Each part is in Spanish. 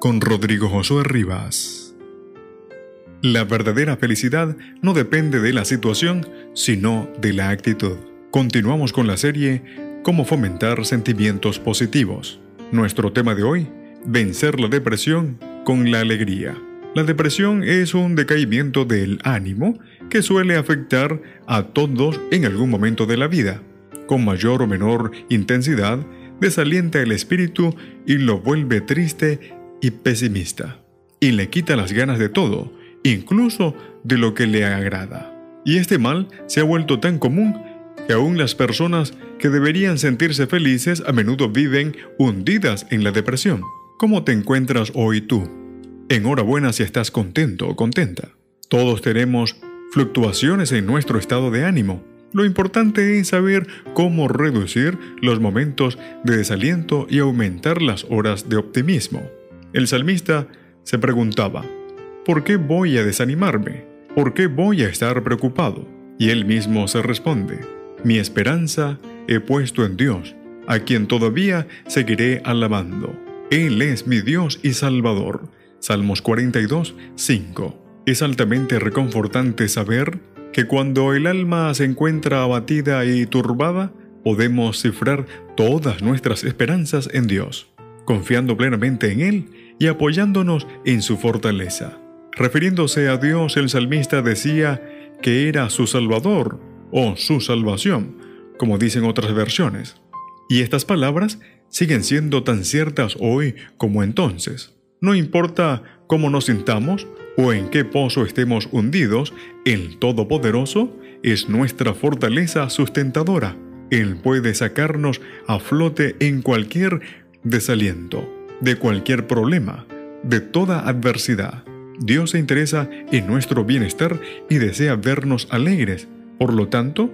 con Rodrigo Josué Rivas. La verdadera felicidad no depende de la situación, sino de la actitud. Continuamos con la serie Cómo fomentar sentimientos positivos. Nuestro tema de hoy, vencer la depresión con la alegría. La depresión es un decaimiento del ánimo que suele afectar a todos en algún momento de la vida. Con mayor o menor intensidad, desalienta el espíritu y lo vuelve triste y pesimista, y le quita las ganas de todo, incluso de lo que le agrada. Y este mal se ha vuelto tan común que aún las personas que deberían sentirse felices a menudo viven hundidas en la depresión. ¿Cómo te encuentras hoy tú? Enhorabuena si estás contento o contenta. Todos tenemos fluctuaciones en nuestro estado de ánimo. Lo importante es saber cómo reducir los momentos de desaliento y aumentar las horas de optimismo. El salmista se preguntaba, ¿por qué voy a desanimarme? ¿Por qué voy a estar preocupado? Y él mismo se responde, mi esperanza he puesto en Dios, a quien todavía seguiré alabando. Él es mi Dios y Salvador. Salmos 42, 5. Es altamente reconfortante saber que cuando el alma se encuentra abatida y turbada, podemos cifrar todas nuestras esperanzas en Dios confiando plenamente en Él y apoyándonos en su fortaleza. Refiriéndose a Dios, el salmista decía que era su Salvador o su salvación, como dicen otras versiones. Y estas palabras siguen siendo tan ciertas hoy como entonces. No importa cómo nos sintamos o en qué pozo estemos hundidos, el Todopoderoso es nuestra fortaleza sustentadora. Él puede sacarnos a flote en cualquier desaliento, de cualquier problema, de toda adversidad. Dios se interesa en nuestro bienestar y desea vernos alegres. Por lo tanto,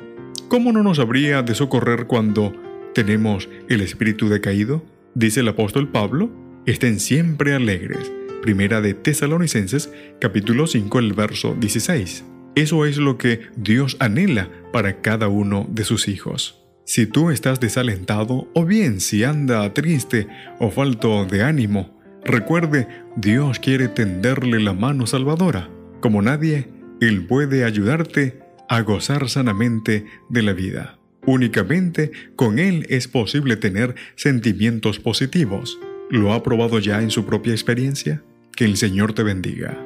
¿cómo no nos habría de socorrer cuando tenemos el espíritu decaído? Dice el apóstol Pablo, estén siempre alegres. Primera de Tesalonicenses, capítulo 5, el verso 16. Eso es lo que Dios anhela para cada uno de sus hijos. Si tú estás desalentado o bien si anda triste o falto de ánimo, recuerde, Dios quiere tenderle la mano salvadora. Como nadie, Él puede ayudarte a gozar sanamente de la vida. Únicamente con Él es posible tener sentimientos positivos. ¿Lo ha probado ya en su propia experiencia? Que el Señor te bendiga.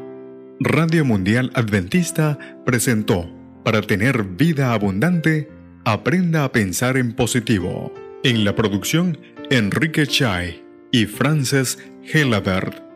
Radio Mundial Adventista presentó, para tener vida abundante, Aprenda a pensar en positivo. En la producción, Enrique Chai y Frances Helabert.